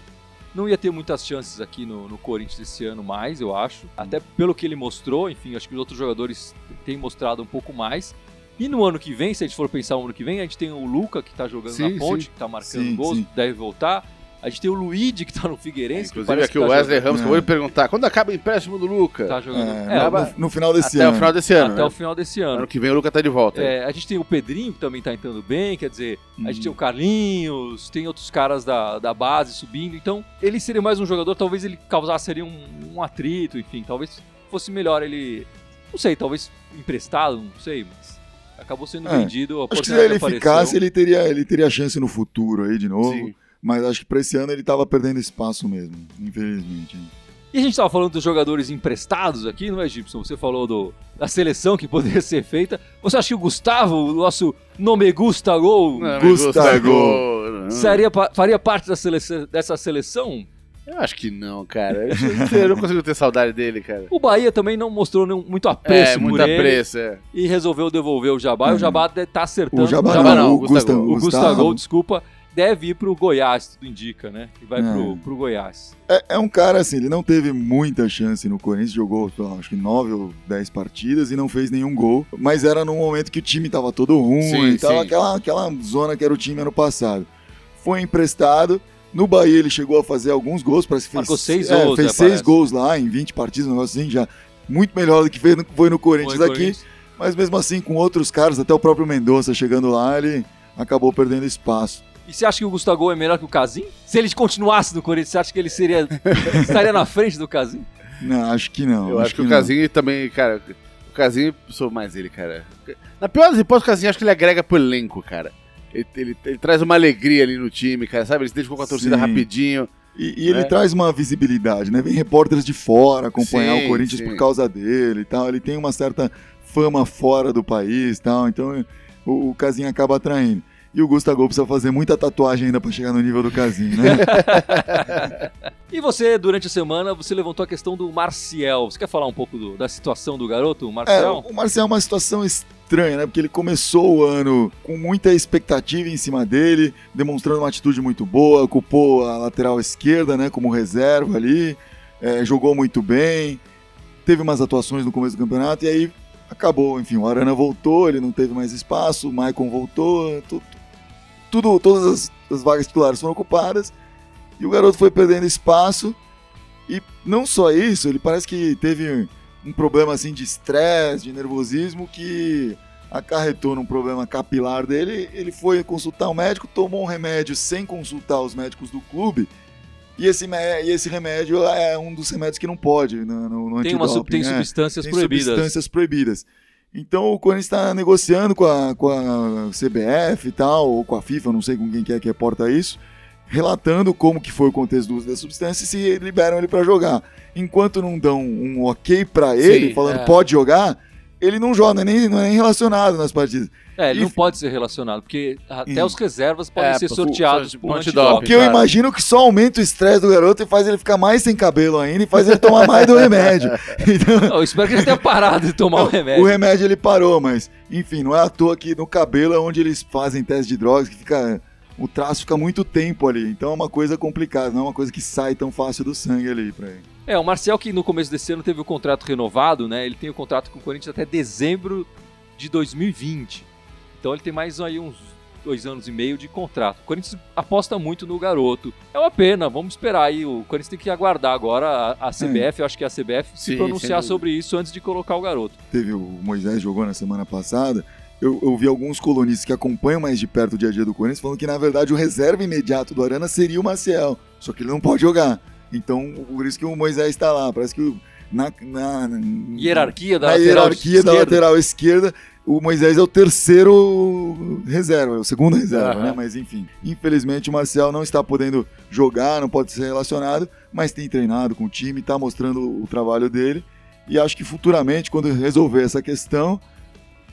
Speaker 1: não ia ter muitas chances aqui no, no Corinthians esse ano mais, eu acho. Até pelo que ele mostrou, enfim, acho que os outros jogadores têm mostrado um pouco mais. E no ano que vem, se a gente for pensar no ano que vem, a gente tem o Luca, que tá jogando
Speaker 3: Sim,
Speaker 1: na ponte,
Speaker 3: sim.
Speaker 1: que tá marcando
Speaker 2: Sim,
Speaker 1: gols, deve voltar. A gente tem o Luigi, que tá no Figueirense. que
Speaker 3: Inclusive
Speaker 1: parece
Speaker 3: aqui
Speaker 1: que
Speaker 3: o
Speaker 1: tá
Speaker 3: Wesley
Speaker 1: jogando-
Speaker 3: Ramos, que eu vou lhe perguntar, quando acaba o empréstimo do Luca?
Speaker 1: Tá jogando.
Speaker 2: É,
Speaker 1: É,
Speaker 2: no- no, final desse
Speaker 3: Até
Speaker 2: ano.
Speaker 3: o final desse ano.
Speaker 1: até
Speaker 3: né?
Speaker 1: o final desse ano.
Speaker 3: Ano que vem o Luca tá de volta.
Speaker 1: É, a gente tem o Pedrinho, que também tá entrando bem, quer dizer, a gente tem o Carlinhos, tem outros caras da, da base subindo, então ele seria mais um jogador, talvez ele causasse ali um, um atrito, enfim, talvez fosse melhor ele, não sei, talvez emprestado, não sei, mas acabou sendo
Speaker 2: É,
Speaker 1: vendido, a
Speaker 2: Acho que se ele
Speaker 1: apareceu.
Speaker 2: ficasse, ele teria, ele teria chance no futuro aí de novo.
Speaker 3: Sim.
Speaker 2: Mas acho que pra esse ano ele tava perdendo espaço mesmo, infelizmente.
Speaker 1: E a gente tava falando dos jogadores emprestados aqui, não é, Gibson? Você falou do, da seleção que poderia ser feita. Você acha que o Gustavo, o nosso nome gusta gol,
Speaker 3: Não,
Speaker 2: Gustavo.
Speaker 3: Gustavo.
Speaker 1: seria, faria parte da seleção, dessa seleção?
Speaker 3: Eu acho que não, cara. Eu, não consigo ter saudade dele, cara.
Speaker 1: O Bahia também não mostrou nenhum- muito apreço
Speaker 3: é,
Speaker 1: por
Speaker 3: muito
Speaker 1: ele
Speaker 3: apreço, é.
Speaker 1: e resolveu devolver o Jabá. E o Jabá deve tá acertando.
Speaker 2: O Jabá,
Speaker 3: Jabá
Speaker 2: não,
Speaker 3: não,
Speaker 2: o
Speaker 3: o Gustavo.
Speaker 2: Gustavo.
Speaker 1: o Gustavo, desculpa, deve ir pro Goiás, tudo indica, né? Que vai
Speaker 2: É.
Speaker 1: pro, pro Goiás.
Speaker 2: É, é um cara assim, ele não teve muita chance no Corinthians, jogou acho que 9 ou 10 partidas e não fez nenhum gol. Mas era num momento que o time tava todo ruim,
Speaker 3: Sim,
Speaker 2: tava
Speaker 3: sim.
Speaker 2: Aquela, aquela zona que era o time ano passado. Foi emprestado. No Bahia ele chegou a fazer alguns gols, parece que fez,
Speaker 1: Marcou seis
Speaker 2: é,
Speaker 1: gols,
Speaker 2: fez
Speaker 1: né,
Speaker 2: seis
Speaker 1: parece.
Speaker 2: gols lá em 20 partidas, um negócio assim, já muito melhor do que fez no, foi no Corinthians
Speaker 1: Foi
Speaker 2: aqui.
Speaker 1: Corinthians.
Speaker 2: Mas mesmo assim, com outros caras, até o próprio Mendonça chegando lá, ele acabou perdendo espaço.
Speaker 1: E você acha que o Gustavo é melhor que o Casim? Se ele continuasse no Corinthians, você acha que ele seria estaria na frente do Casim?
Speaker 2: Não, acho que não.
Speaker 3: Eu acho, que, o
Speaker 2: não.
Speaker 3: Casinho também, cara. O Casinho, sou mais ele, cara. Na pior das hipóteses, o Casinho acho que ele agrega pro elenco, cara. Ele, ele- ele traz uma alegria ali no time, cara, sabe? Ele se identificou com a torcida
Speaker 2: Sim.
Speaker 3: rapidinho.
Speaker 2: E, e ele
Speaker 3: né?
Speaker 2: traz uma visibilidade, né? Vem repórteres de fora acompanhar
Speaker 3: Sim,
Speaker 2: o Corinthians
Speaker 3: sim.
Speaker 2: por causa dele e tal. Ele tem uma certa fama fora do país e tal. Então o, o Casinho acaba atraindo. E o Gustavo precisa fazer muita tatuagem ainda pra chegar no nível do Casinho, né?
Speaker 1: E você, durante a semana, você levantou a questão do Marcial. Você quer falar um pouco do- da situação do garoto, o
Speaker 2: É,
Speaker 1: Marcial?
Speaker 2: o Marcel é uma situação estranha, né? Porque ele começou o ano com muita expectativa em cima dele, demonstrando uma atitude muito boa, ocupou a lateral esquerda, né? Como reserva ali, é, jogou muito bem, teve umas atuações no começo do campeonato e aí acabou. Enfim, o Arana voltou, ele não teve mais espaço, o Maicon voltou, tudo, todas as, as vagas titulares foram ocupadas e o garoto foi perdendo espaço. E não só isso, ele parece que teve um problema assim de estresse, de nervosismo que acarretou num problema capilar dele. Ele foi consultar o médico, tomou um remédio sem consultar os médicos do clube. E esse, e esse remédio é um dos remédios que não pode no, no, no
Speaker 1: tem uma, tem
Speaker 2: né?
Speaker 1: substâncias
Speaker 2: tem
Speaker 1: proibidas.
Speaker 2: substâncias proibidas. Então o Corinthians está negociando com a, com a CBF e tal, ou com a FIFA, não sei com quem que é que reporta isso, relatando como que foi o contexto do uso da substância e se liberam ele para jogar. Enquanto não dão um ok para ele,
Speaker 3: Sim,
Speaker 2: falando
Speaker 1: é.
Speaker 2: pode jogar, ele não joga, não é nem, não é nem relacionado nas partidas.
Speaker 1: É, ele
Speaker 2: E-
Speaker 1: não pode ser relacionado, porque até
Speaker 2: Hum.
Speaker 1: os reservas podem
Speaker 3: É,
Speaker 1: ser sorteados
Speaker 3: por-
Speaker 1: por antidoping.
Speaker 2: Porque eu
Speaker 3: Cara.
Speaker 2: imagino que só aumenta o estresse do garoto e faz ele ficar mais sem cabelo ainda e faz ele tomar mais do remédio. Então,
Speaker 1: Não, eu espero que ele tenha parado de tomar o remédio.
Speaker 2: o remédio ele parou, mas enfim, não é à toa que no cabelo é onde eles fazem teste de drogas que fica o traço fica muito tempo ali. Então é uma coisa complicada, não é uma coisa que sai tão fácil do sangue ali pra ele.
Speaker 1: É, o Marcel que no começo desse ano teve o contrato renovado, né? Ele tem o contrato com o Corinthians até dezembro de 2020. Então ele tem mais aí uns dois anos e meio de contrato. O Corinthians aposta muito no garoto. É uma pena, vamos esperar aí. O Corinthians tem que aguardar agora a, a CBF, eu acho que a CBF se
Speaker 3: Sim,
Speaker 1: pronunciar sobre isso antes de colocar o garoto.
Speaker 2: Teve o Moisés jogou na semana passada. Eu, eu vi alguns colunistas que acompanham mais de perto o dia a dia do Corinthians falando que na verdade o reserva imediato do Arana seria o Maciel, só que ele não pode jogar. Então, por isso que o Moisés está lá. Parece que o- na, na, na
Speaker 1: Hierarquia da
Speaker 2: na
Speaker 1: lateral
Speaker 2: hierarquia da
Speaker 1: esquerda.
Speaker 2: lateral esquerda, o Moisés é o terceiro reserva, é o segundo reserva,
Speaker 3: Aham.
Speaker 2: né? Mas enfim, infelizmente o Marcel não está podendo jogar, não pode ser relacionado, mas tem treinado com o time, está mostrando o trabalho dele. E acho que futuramente, quando resolver essa questão,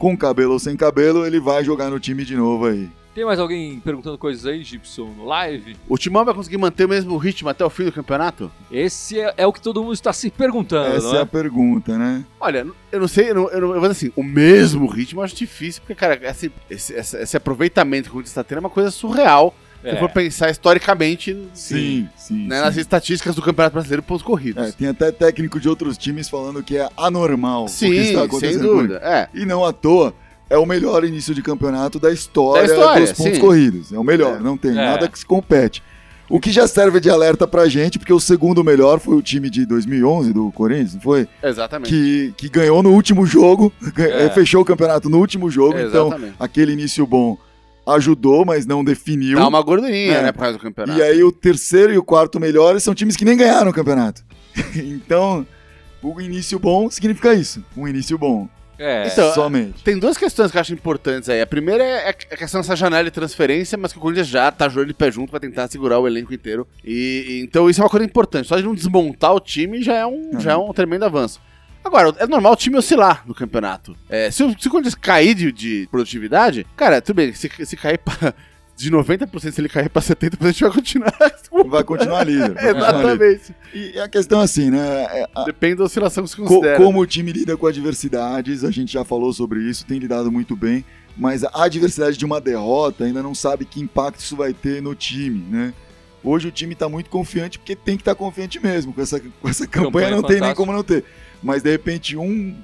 Speaker 2: com cabelo ou sem cabelo, ele vai jogar no time de novo aí.
Speaker 1: Tem mais alguém perguntando coisas aí, Gibson, no live?
Speaker 3: O Timão vai conseguir manter o mesmo ritmo até o fim do campeonato?
Speaker 1: Esse é, é o que todo mundo está se perguntando,
Speaker 2: Essa
Speaker 1: não
Speaker 2: é
Speaker 1: é?
Speaker 2: a pergunta, né?
Speaker 3: Olha, eu não sei, eu, não, eu, não, eu vou dizer assim, o mesmo ritmo eu acho difícil, porque, cara, esse, esse, esse- esse aproveitamento que o Corinthians está tendo é uma coisa surreal. Se
Speaker 1: É.
Speaker 3: for pensar historicamente
Speaker 2: Sim, sim.
Speaker 3: né,
Speaker 2: sim.
Speaker 3: nas estatísticas do Campeonato Brasileiro pontos corridos.
Speaker 2: É, tem até técnico de outros times falando que é anormal o que
Speaker 3: Sim,
Speaker 2: está
Speaker 3: sem
Speaker 2: acontecendo com
Speaker 3: dúvida. É.
Speaker 2: E não à toa, é o melhor início de campeonato da história,
Speaker 3: Da história,
Speaker 2: dos pontos
Speaker 3: sim.
Speaker 2: corridos. É o melhor,
Speaker 3: É.
Speaker 2: não tem
Speaker 1: É.
Speaker 2: nada que se compete. O que já serve de alerta pra gente, porque o segundo melhor foi o time de 2011 do Corinthians, não foi?
Speaker 3: Exatamente.
Speaker 2: Que, que ganhou no último jogo,
Speaker 1: É.
Speaker 2: fechou o campeonato no último jogo, então
Speaker 3: Exatamente.
Speaker 2: aquele início bom ajudou, mas não definiu.
Speaker 3: Dá uma gordurinha,
Speaker 2: É.
Speaker 3: né, por causa do campeonato.
Speaker 2: E aí o terceiro e o quarto melhores são times que nem ganharam o campeonato. então, o início bom significa isso, um início bom,
Speaker 1: É.
Speaker 3: Então,
Speaker 2: somente.
Speaker 3: Tem duas questões que eu acho importantes aí. A primeira é a questão dessa janela de transferência, mas que o Corinthians já tá jogando de pé junto pra tentar segurar o elenco inteiro. E, e- então isso é uma coisa importante. Só de não desmontar o time já é um, já é um tremendo avanço. Agora, é normal o time oscilar no campeonato. É, se, o, se o Corinthians cair de, de produtividade, cara, tudo bem, se, se cair pra, de 90%, se ele cair pra 70%, a gente vai continuar.
Speaker 2: Vai continuar líder. vai continuar líder.
Speaker 3: Exatamente.
Speaker 2: E a questão é assim, né? é, a-
Speaker 3: Depende da oscilação que
Speaker 2: co-
Speaker 3: considera.
Speaker 2: como o time lida com adversidades, a gente já falou sobre isso, tem lidado muito bem, mas a adversidade de uma derrota ainda não sabe que impacto isso vai ter no time, né? Hoje o time tá muito confiante porque tem que estar confiante mesmo. Com essa, com essa campanha,
Speaker 1: Campanha
Speaker 2: não tem nem como não ter. Mas de repente um,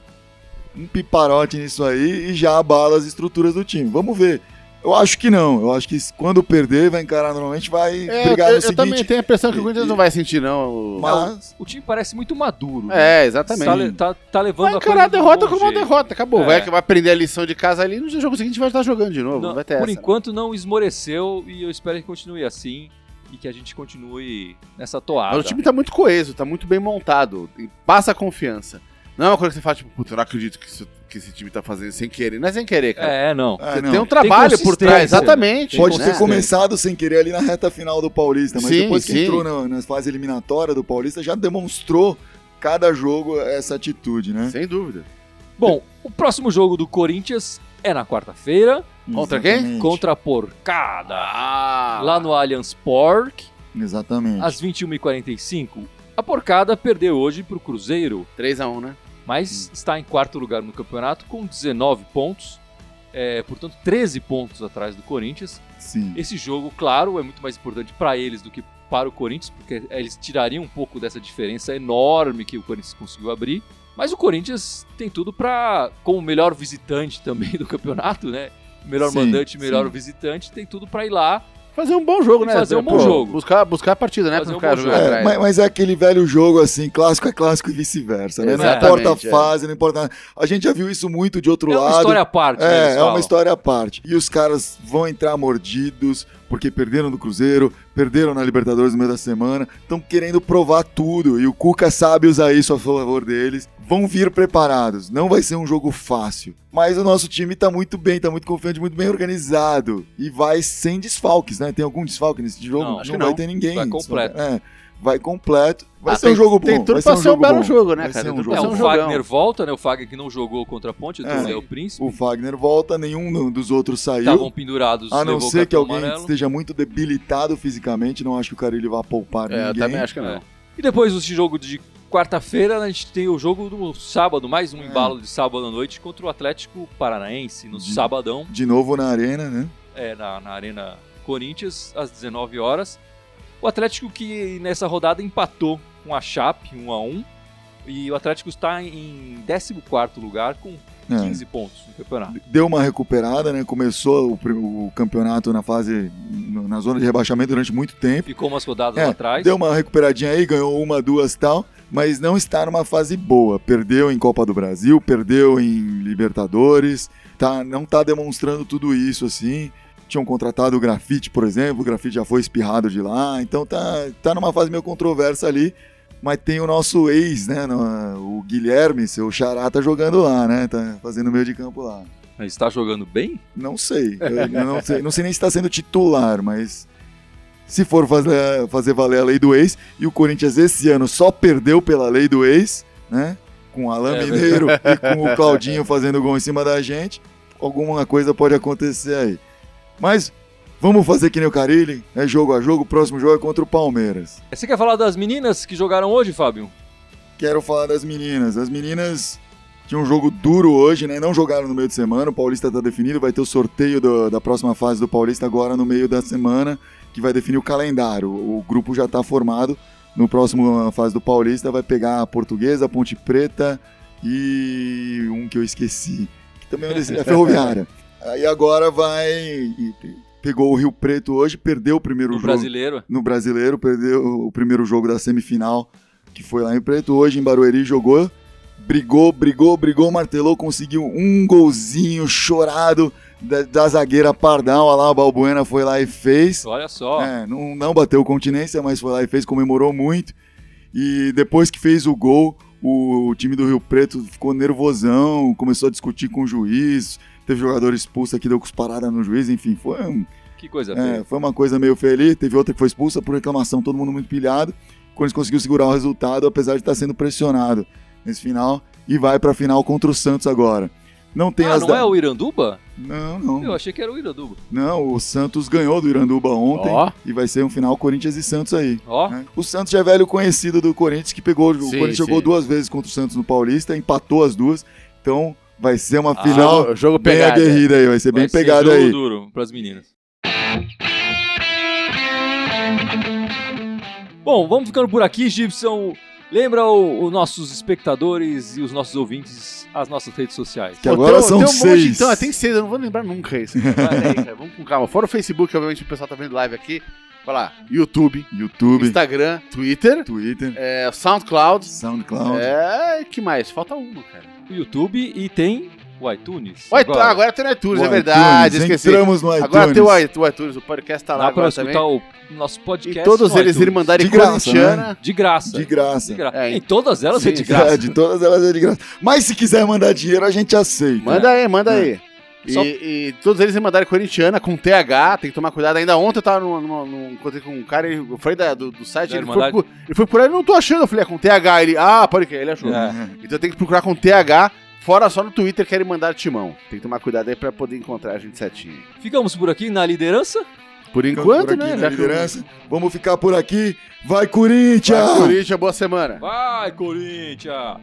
Speaker 2: um piparote nisso aí e já abala as estruturas do time. Vamos ver. Eu acho que não. Eu acho que quando perder, vai encarar normalmente, vai
Speaker 3: É,
Speaker 2: brigar
Speaker 3: eu,
Speaker 2: no
Speaker 3: eu
Speaker 2: seguinte.
Speaker 3: também tenho a impressão que o Corinthians não vai sentir, não. o-
Speaker 2: Mas
Speaker 1: O time parece muito maduro. né?
Speaker 3: É, exatamente.
Speaker 1: Tá, tá, tá levando
Speaker 3: Vai
Speaker 1: a
Speaker 3: encarar a
Speaker 1: um
Speaker 3: derrota como uma derrota, acabou.
Speaker 1: É.
Speaker 3: Vai, vai aprender a lição de casa ali no jogo seguinte vai estar jogando de novo. Não,
Speaker 1: Não,
Speaker 3: vai ter
Speaker 1: por
Speaker 3: essa.
Speaker 1: enquanto não esmoreceu e eu espero que continue assim e que a gente continue nessa toada.
Speaker 3: Mas o time tá muito coeso, tá muito bem montado. e Passa a confiança. Não é uma coisa que você fala, tipo, puta, eu não acredito que, isso- que esse time tá fazendo sem querer. Não é sem querer, cara.
Speaker 1: É, não.
Speaker 3: Você
Speaker 2: não.
Speaker 3: tem um trabalho por
Speaker 1: consistência,
Speaker 3: trás,
Speaker 1: né?
Speaker 3: exatamente.
Speaker 1: Tem
Speaker 2: Pode
Speaker 3: né?
Speaker 2: ter começado sem querer ali na reta final do Paulista, mas
Speaker 3: Sim,
Speaker 2: depois que
Speaker 3: sim.
Speaker 2: entrou na, nas fases eliminatórias do Paulista, já demonstrou cada jogo essa atitude, né?
Speaker 3: Sem dúvida.
Speaker 1: Bom, o próximo jogo do Corinthians é na quarta-feira
Speaker 3: Contra quem?
Speaker 1: Contra a Porcada.
Speaker 3: Ah,
Speaker 1: Lá no Allianz Park,
Speaker 2: Exatamente.
Speaker 1: às 21h45. A Porcada perdeu hoje pro Cruzeiro,
Speaker 3: 3x1, né?
Speaker 1: mas está em quarto lugar no campeonato com 19 pontos. É, portanto, 13 pontos atrás do Corinthians.
Speaker 2: Sim.
Speaker 1: Esse jogo, claro, é muito mais importante para eles do que para o Corinthians, porque eles tirariam um pouco dessa diferença enorme que o Corinthians conseguiu abrir. Mas o Corinthians tem tudo para, como o melhor visitante também do campeonato, né? Melhor
Speaker 2: Sim,
Speaker 1: mandante, melhor
Speaker 2: sim.
Speaker 1: visitante, tem tudo para ir lá.
Speaker 3: Fazer um bom jogo, né?
Speaker 1: fazer um bom
Speaker 3: Pô,
Speaker 1: jogo.
Speaker 3: Buscar, buscar a partida, né?
Speaker 1: Fazer um bom jogo.
Speaker 2: É, mas, mas é aquele velho jogo assim, clássico é clássico e vice-versa. Né? Não importa a
Speaker 3: é.
Speaker 2: fase, não importa nada. A gente já viu isso muito de outro
Speaker 1: é uma
Speaker 2: lado.
Speaker 1: história à parte, né?
Speaker 2: É,
Speaker 1: eles
Speaker 2: é
Speaker 1: falam.
Speaker 2: uma história à parte. E os caras vão entrar mordidos, porque perderam do Cruzeiro, perderam na Libertadores no meio da semana, estão querendo provar tudo. E o Cuca sabe usar isso a favor deles. Vão vir preparados. Não vai ser um jogo fácil. Mas o nosso time tá muito bem, tá muito confiante, muito bem organizado. E vai sem desfalques, né? Tem algum desfalque nesse jogo?
Speaker 1: Não, acho
Speaker 3: que
Speaker 2: vai
Speaker 3: não.
Speaker 2: ter ninguém.
Speaker 1: Vai completo.
Speaker 2: É. vai completo. Vai
Speaker 3: Ah,
Speaker 2: ser um
Speaker 3: tem-
Speaker 2: jogo bom.
Speaker 3: Tem tudo
Speaker 2: vai
Speaker 3: pra
Speaker 2: ser um
Speaker 3: ser um belo
Speaker 2: bom.
Speaker 3: jogo, né,
Speaker 2: Vai
Speaker 3: cara?
Speaker 2: ser um
Speaker 1: É,
Speaker 2: jogo
Speaker 3: ser
Speaker 1: o
Speaker 3: um.
Speaker 1: Fagner volta, né? O Fagner que não jogou contra a Ponte,
Speaker 2: É.
Speaker 1: é. o Príncipe.
Speaker 2: O Fagner volta, nenhum dos outros saiu.
Speaker 1: Estavam pendurados.
Speaker 2: A não ser que alguém
Speaker 1: amarelo.
Speaker 2: esteja muito debilitado fisicamente, não acho que o Carilli vá poupar
Speaker 3: É, eu
Speaker 2: ninguém.
Speaker 3: também acho que não.
Speaker 1: É. E depois desse jogo de quarta-feira, a gente tem o jogo do sábado, mais um
Speaker 2: É.
Speaker 1: embalo de sábado à noite contra o Atlético Paranaense, no
Speaker 2: De-
Speaker 1: sabadão,
Speaker 2: De novo na arena, né?
Speaker 1: é, na, na Arena Corinthians, às 19 horas. O Atlético que nessa rodada empatou com a Chape, 1 a 1 e o Atlético está em 14º lugar com
Speaker 2: É.
Speaker 1: 15 pontos no campeonato.
Speaker 2: Deu uma recuperada, né? Começou o, o campeonato na fase, na zona de rebaixamento durante muito tempo.
Speaker 1: Ficou umas rodadas
Speaker 2: É,
Speaker 1: lá atrás.
Speaker 2: Deu uma recuperadinha aí, ganhou uma, duas tal, mas não está numa fase boa. Perdeu em Copa do Brasil, perdeu em Libertadores, tá, não tá demonstrando tudo isso assim. Tinham contratado o Grafite, por exemplo, o Grafite já foi espirrado de lá, então tá, tá numa fase meio controversa ali. Mas tem o nosso ex, né? no- o Guilherme, seu xará, tá jogando lá, né? Tá fazendo meio de campo lá.
Speaker 1: Mas está jogando bem?
Speaker 2: Não sei. Não sei. Não sei nem se está sendo titular, mas se for fazer, fazer valer a lei do ex, e o Corinthians esse ano só perdeu pela lei do ex, né? Com o Alain
Speaker 1: É,
Speaker 2: Mineiro e com o Claudinho fazendo gol em cima da gente, alguma coisa pode acontecer aí. Mas vamos fazer que nem o Carilli, é jogo a jogo, o próximo jogo é contra o Palmeiras.
Speaker 1: Você quer falar das meninas que jogaram hoje, Fábio?
Speaker 2: Quero falar das meninas. As meninas tinham um jogo duro hoje, né? Não jogaram no meio de semana. O Paulista tá definido. Vai ter o sorteio do- da próxima fase do Paulista agora no meio da semana, que vai definir o calendário. O grupo já tá formado. No próximo fase do Paulista vai pegar a Portuguesa, a Ponte Preta e um que eu esqueci, que também é desse- é Ferroviária. Aí agora vai. Pegou o Rio Preto hoje, perdeu o primeiro
Speaker 1: No
Speaker 2: jogo
Speaker 1: brasileiro.
Speaker 2: no brasileiro, perdeu o primeiro jogo da semifinal, que foi lá em Preto. Hoje em Barueri jogou, brigou, brigou, brigou, martelou, conseguiu um golzinho chorado da, da zagueira Pardal. Olha lá, a Balbuena foi lá e fez.
Speaker 1: Olha só.
Speaker 2: É, não, não bateu continência, mas foi lá e fez, comemorou muito. E depois que fez o gol, o time do Rio Preto ficou nervosão, começou a discutir com o juiz. Teve jogador expulso que deu cusparada no juiz, enfim, foi um,
Speaker 1: Que coisa
Speaker 2: é,
Speaker 1: feia.
Speaker 2: foi uma coisa meio feliz. Teve outra que foi expulsa por reclamação, todo mundo muito pilhado. O Corinthians conseguiu segurar o resultado, apesar de estar sendo pressionado nesse final. E vai pra final contra o Santos agora. Não tem
Speaker 1: Ah,
Speaker 2: as
Speaker 1: não
Speaker 2: da-
Speaker 1: é o Iranduba?
Speaker 2: Não, não.
Speaker 1: Eu achei que era o Iranduba.
Speaker 2: Não, o Santos ganhou do Iranduba ontem.
Speaker 3: Ó.
Speaker 2: E vai ser um final Corinthians e Santos aí.
Speaker 1: Ó,
Speaker 2: né? O Santos já é velho conhecido do Corinthians, que pegou. o
Speaker 3: Sim,
Speaker 2: Corinthians
Speaker 3: sim.
Speaker 2: jogou duas vezes contra o Santos no Paulista, empatou as duas. Então vai ser uma
Speaker 1: Ah,
Speaker 2: final
Speaker 3: Jogo, jogo
Speaker 2: bem
Speaker 3: pegado.
Speaker 2: aguerrida aí, vai ser bem
Speaker 1: vai ser
Speaker 2: pegada
Speaker 1: jogo
Speaker 2: aí.
Speaker 1: duro pras meninas. Bom, vamos ficando por aqui, Gibson. Lembra o- os nossos espectadores e os nossos ouvintes as nossas redes sociais.
Speaker 2: Que
Speaker 3: Pô,
Speaker 2: agora
Speaker 3: tem,
Speaker 2: são
Speaker 3: tem um monte,
Speaker 2: seis.
Speaker 3: então, tem seis, eu não vou lembrar nunca isso. Aí, cara, vamos com calma. Fora o Facebook, obviamente o pessoal tá vendo live aqui. Vai lá, YouTube,
Speaker 2: YouTube,
Speaker 3: Instagram, Twitter,
Speaker 2: Twitter,
Speaker 3: é, SoundCloud.
Speaker 2: SoundCloud.
Speaker 3: É, que mais? Falta uma, cara.
Speaker 1: O YouTube e tem o iTunes.
Speaker 3: O iTunes, agora, agora tem no iTunes,
Speaker 2: O
Speaker 3: é verdade,
Speaker 2: iTunes,
Speaker 3: esqueci.
Speaker 2: Entramos no iTunes.
Speaker 3: Agora tem o o iTunes, o podcast tá lá
Speaker 1: Dá pra escutar
Speaker 3: também.
Speaker 1: o nosso podcast.
Speaker 3: E todos
Speaker 1: no
Speaker 3: eles
Speaker 1: iTunes.
Speaker 3: irem mandarem
Speaker 2: De graça,
Speaker 3: corintiana.
Speaker 1: De graça.
Speaker 2: De graça.
Speaker 1: De gra-
Speaker 3: É,
Speaker 1: em todas elas é
Speaker 3: sim,
Speaker 1: de
Speaker 3: sim.
Speaker 1: graça.
Speaker 2: É, de todas elas é de graça. Mas se quiser mandar dinheiro, a gente aceita.
Speaker 3: Manda aí, manda
Speaker 2: É.
Speaker 3: aí. E,
Speaker 1: Só-
Speaker 3: e todos eles me mandaram corintiana com TH, tem que tomar cuidado. Ainda ontem eu tava num, num, num- encontrei com um cara, ele- eu falei da- do, do site, ele foi, por, ele foi por aí, não tô achando. Eu falei, é com TH. Ele, ah, pode que ele achou.
Speaker 1: É.
Speaker 3: Então tem que procurar com TH, fora só no Twitter querem mandar timão. Tem que tomar cuidado aí pra poder encontrar a gente certinho.
Speaker 1: Ficamos por aqui na liderança.
Speaker 3: Por enquanto,
Speaker 2: por aqui
Speaker 3: né?
Speaker 2: na
Speaker 3: eu-
Speaker 2: liderança. Vamos ficar por aqui. Vai, Corinthians!
Speaker 3: Vai, Corinthians, boa semana.
Speaker 1: Vai, Corinthians!